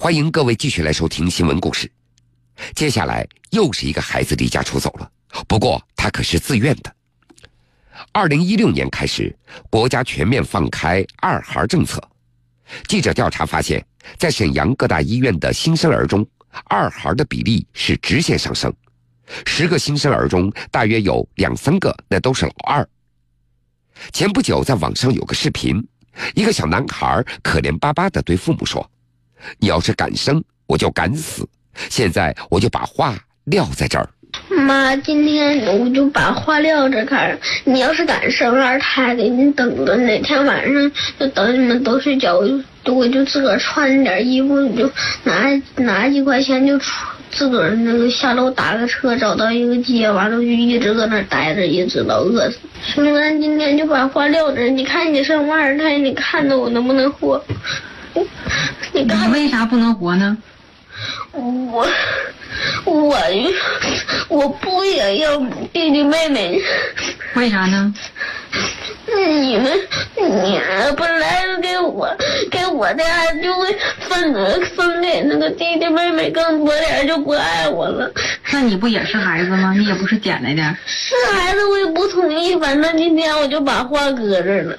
欢迎各位继续来收听新闻故事。接下来又是一个孩子离家出走了，不过他可是自愿的。二零一六年开始，国家全面放开二孩政策。记者调查发现，在沈阳各大医院的新生儿中，二孩的比例是直线上升。十个新生儿中，大约有两三个那都是老二。前不久，在网上有个视频，一个小男孩可怜巴巴地对父母说。你要是敢生，我就敢死。现在我就把话撂在这儿。妈，今天我就把话撂这儿。你要是敢生二胎的，你等着哪天晚上，就等你们都睡觉，我就我就自个儿穿点衣服，就拿拿几块钱就出，自个儿那个下楼打个车，找到一个街，完了就一直搁那待着，一直到饿死。兄弟，咱今天就把话撂这。你看你生二胎，你看着我能不能活？你为啥不能活呢？我我我不也要弟弟妹妹？为啥呢？你们你本来给我给我的爱就会分分给那个弟弟妹妹更多点，就不爱我了。那你不也是孩子吗？你也不是捡来的。是孩子，我也不同意。反正今天我就把话搁这儿了。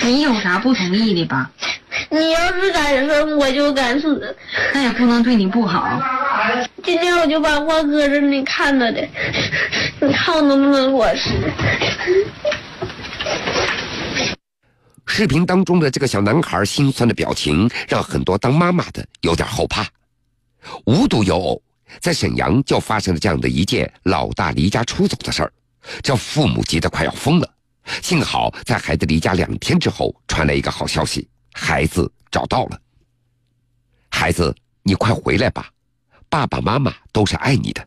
你有啥不同意的吧？你要是敢生，我就敢死。那也不能对你不好。今天我就把话搁这，你看着的，你看我能不能落实。视频当中的这个小男孩心酸的表情，让很多当妈妈的有点后怕。无独有偶，在沈阳就发生了这样的一件老大离家出走的事儿，这父母急得快要疯了。幸好在孩子离家两天之后，传来一个好消息。孩子找到了，孩子，你快回来吧，爸爸妈妈都是爱你的。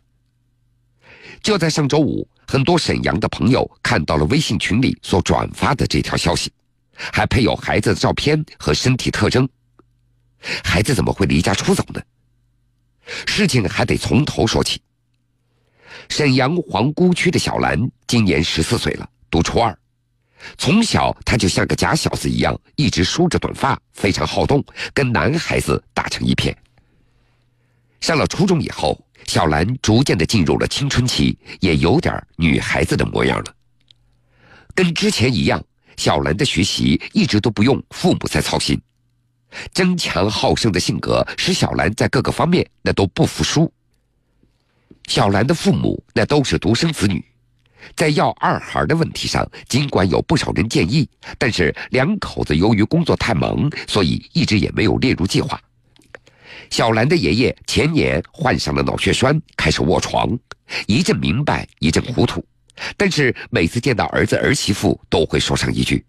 就在上周五，很多沈阳的朋友看到了微信群里所转发的这条消息，还配有孩子的照片和身体特征。孩子怎么会离家出走呢？事情还得从头说起。沈阳皇姑区的小兰今年十四岁了，读初二。从小，他就像个假小子一样，一直梳着短发，非常好动，跟男孩子打成一片。上了初中以后，小兰逐渐的进入了青春期，也有点女孩子的模样了。跟之前一样，小兰的学习一直都不用父母在操心。争强好胜的性格使小兰在各个方面那都不服输。小兰的父母那都是独生子女。在要二孩的问题上，尽管有不少人建议，但是两口子由于工作太忙，所以一直也没有列入计划。小兰的爷爷前年患上了脑血栓，开始卧床，一阵明白，一阵糊涂。但是每次见到儿子儿媳妇，都会说上一句：“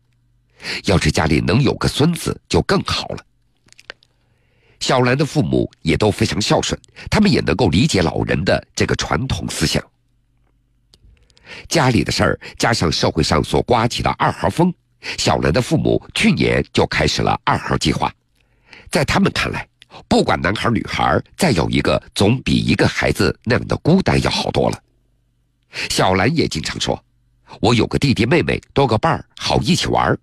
要是家里能有个孙子，就更好了。”小兰的父母也都非常孝顺，他们也能够理解老人的这个传统思想。家里的事儿加上社会上所刮起的二孩风，小兰的父母去年就开始了二孩计划。在他们看来，不管男孩女孩，再有一个总比一个孩子那样的孤单要好多了。小兰也经常说：“我有个弟弟妹妹，多个伴儿，好一起玩。”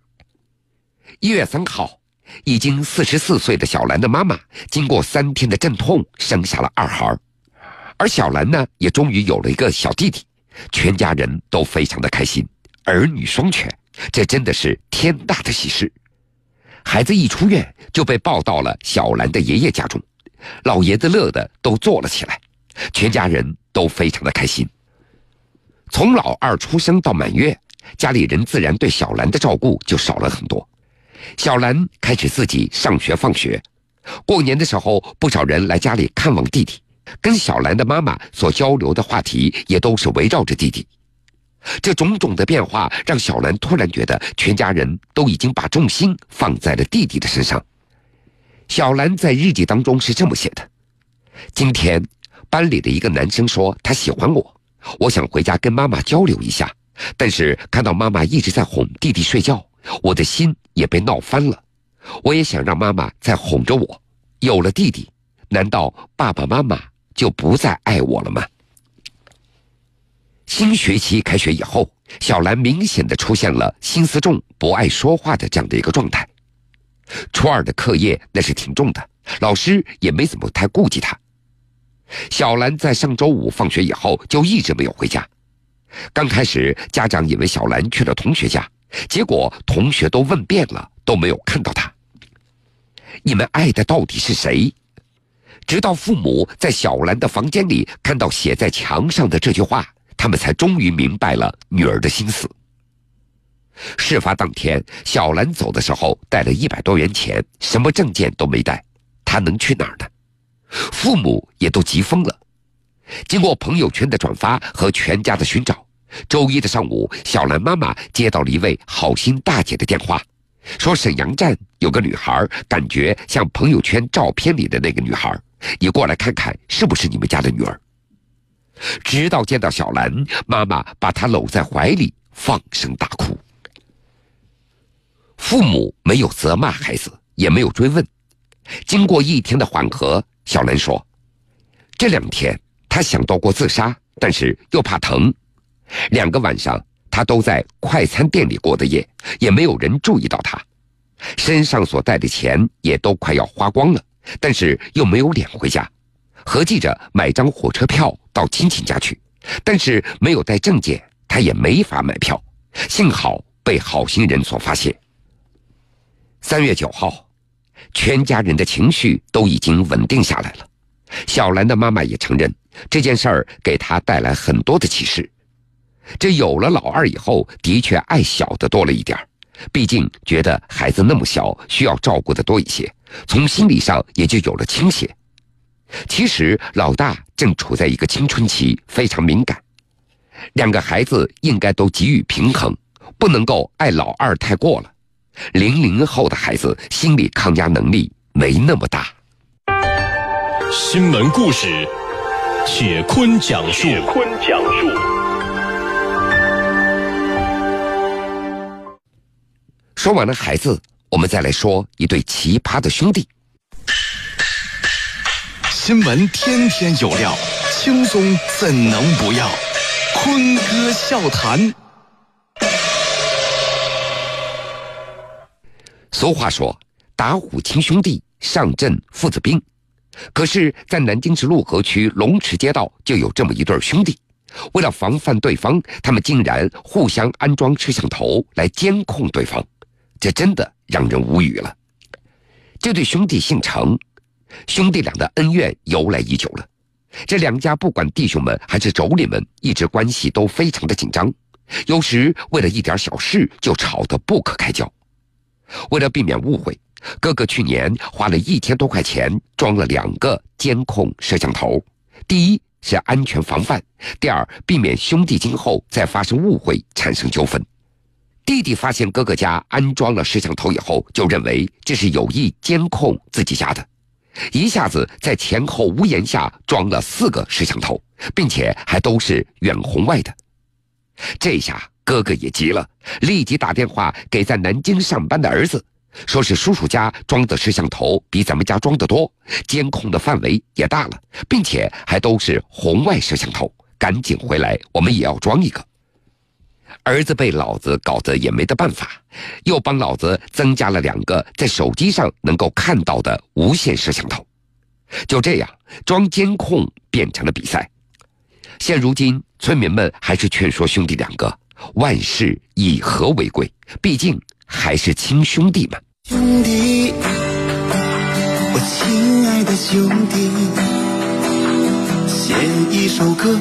一月三号，已经四十四岁的小兰的妈妈经过三天的阵痛，生下了二孩，而小兰呢，也终于有了一个小弟弟。全家人都非常的开心，儿女双全，这真的是天大的喜事。孩子一出院就被抱到了小兰的爷爷家中，老爷子乐得都坐了起来，全家人都非常的开心。从老二出生到满月，家里人自然对小兰的照顾就少了很多。小兰开始自己上学放学，过年的时候，不少人来家里看望弟弟。跟小兰的妈妈所交流的话题也都是围绕着弟弟，这种种的变化让小兰突然觉得全家人都已经把重心放在了弟弟的身上。小兰在日记当中是这么写的：“今天班里的一个男生说他喜欢我，我想回家跟妈妈交流一下，但是看到妈妈一直在哄弟弟睡觉，我的心也被闹翻了。我也想让妈妈再哄着我。有了弟弟，难道爸爸妈妈？”就不再爱我了吗？新学期开学以后，小兰明显的出现了心思重、不爱说话的这样的一个状态。初二的课业那是挺重的，老师也没怎么太顾及她。小兰在上周五放学以后就一直没有回家。刚开始，家长以为小兰去了同学家，结果同学都问遍了，都没有看到她。你们爱的到底是谁？直到父母在小兰的房间里看到写在墙上的这句话，他们才终于明白了女儿的心思。事发当天，小兰走的时候带了一百多元钱，什么证件都没带，她能去哪儿呢？父母也都急疯了。经过朋友圈的转发和全家的寻找，周一的上午，小兰妈妈接到了一位好心大姐的电话，说沈阳站有个女孩，感觉像朋友圈照片里的那个女孩，你过来看看是不是你们家的女儿。直到见到小兰，妈妈把她搂在怀里，放声大哭。父母没有责骂孩子，也没有追问。经过一天的缓和，小兰说：“这两天她想到过自杀，但是又怕疼。两个晚上她都在快餐店里过的夜，也没有人注意到她。身上所带的钱也都快要花光了，但是又没有脸回家，合计着买张火车票到亲戚家去，但是没有带证件，他也没法买票。幸好被好心人所发现。”三月九号，全家人的情绪都已经稳定下来了。小兰的妈妈也承认这件事儿给她带来很多的启示。这有了老二以后，的确爱小的多了一点毕竟觉得孩子那么小，需要照顾的多一些，从心理上也就有了倾斜。其实老大正处在一个青春期，非常敏感，两个孩子应该都给予平衡，不能够爱老二太过了。零零后的孩子心理抗压能力没那么大。新闻故事，铁坤讲述。铁坤讲述。说完了孩子，我们再来说一对奇葩的兄弟。新闻天天有料，轻松怎能不要？坤哥笑谈。俗话说：“打虎亲兄弟，上阵父子兵。”可是，在南京市陆河区龙池街道就有这么一对兄弟，为了防范对方，他们竟然互相安装摄像头来监控对方，这真的让人无语了。这对兄弟姓程，兄弟俩的恩怨由来已久了。这两家不管弟兄们还是妯娌们，一直关系都非常的紧张，有时为了一点小事就吵得不可开交。为了避免误会，哥哥去年花了一千多块钱装了两个监控摄像头。第一是安全防范，第二避免兄弟今后再发生误会产生纠纷。弟弟发现哥哥家安装了摄像头以后，就认为这是有意监控自己家的，一下子在前后屋檐下装了四个摄像头，并且还都是远红外的。这下。哥哥也急了，立即打电话给在南京上班的儿子，说是叔叔家装的摄像头比咱们家装的多，监控的范围也大了，并且还都是红外摄像头，赶紧回来，我们也要装一个。儿子被老子搞得也没得办法，又帮老子增加了两个在手机上能够看到的无线摄像头，就这样装监控变成了比赛。现如今，村民们还是劝说兄弟两个。万事以和为贵，毕竟还是亲兄弟嘛。兄弟，我亲爱的兄弟，写一首歌，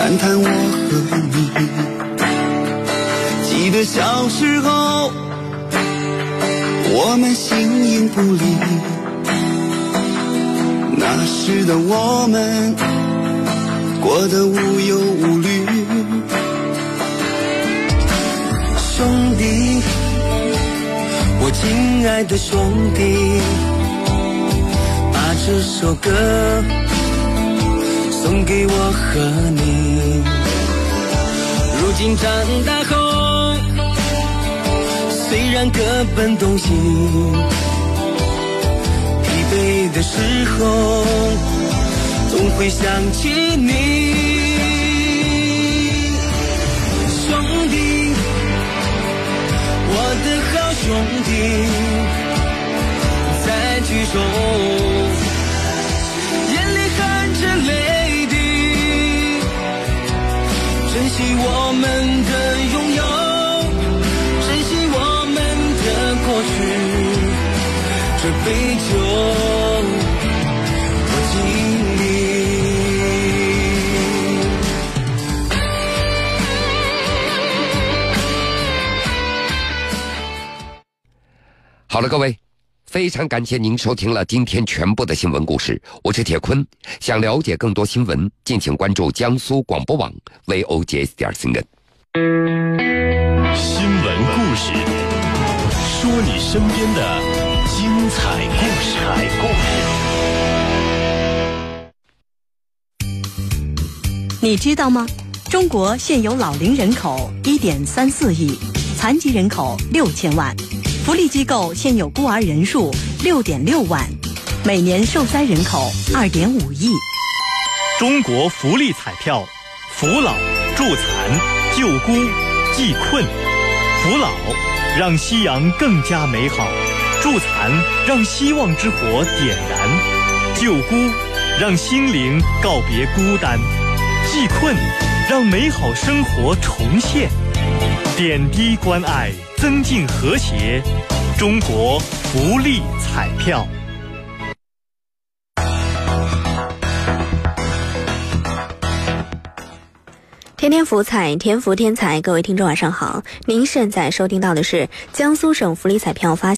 谈谈我和你。记得小时候，我们形影不离，那时的我们过得无忧无虑。兄弟，我亲爱的兄弟，把这首歌送给我和你。如今长大后，虽然各奔东西，疲惫的时候，总会想起你。兄弟，我的好兄弟在举手，好了，各位，非常感谢您收听了今天全部的新闻故事，我是铁坤。想了解更多新闻，敬请关注江苏广播网 vogs 点 cn。新闻故事，说你身边的精彩故事。你知道吗？中国现有老龄人口一点三四亿，残疾人口六千万，福利机构现有孤儿人数六点六万，每年受灾人口二点五亿。中国福利彩票，扶老、助残、救孤、济困。扶老，让夕阳更加美好；助残，让希望之火点燃；救孤，让心灵告别孤单；济困，让美好生活重现。点滴关爱，增进和谐。中国福利彩票。天天福彩，天福天彩，各位听众晚上好，您现在收听到的是江苏省福利彩票发。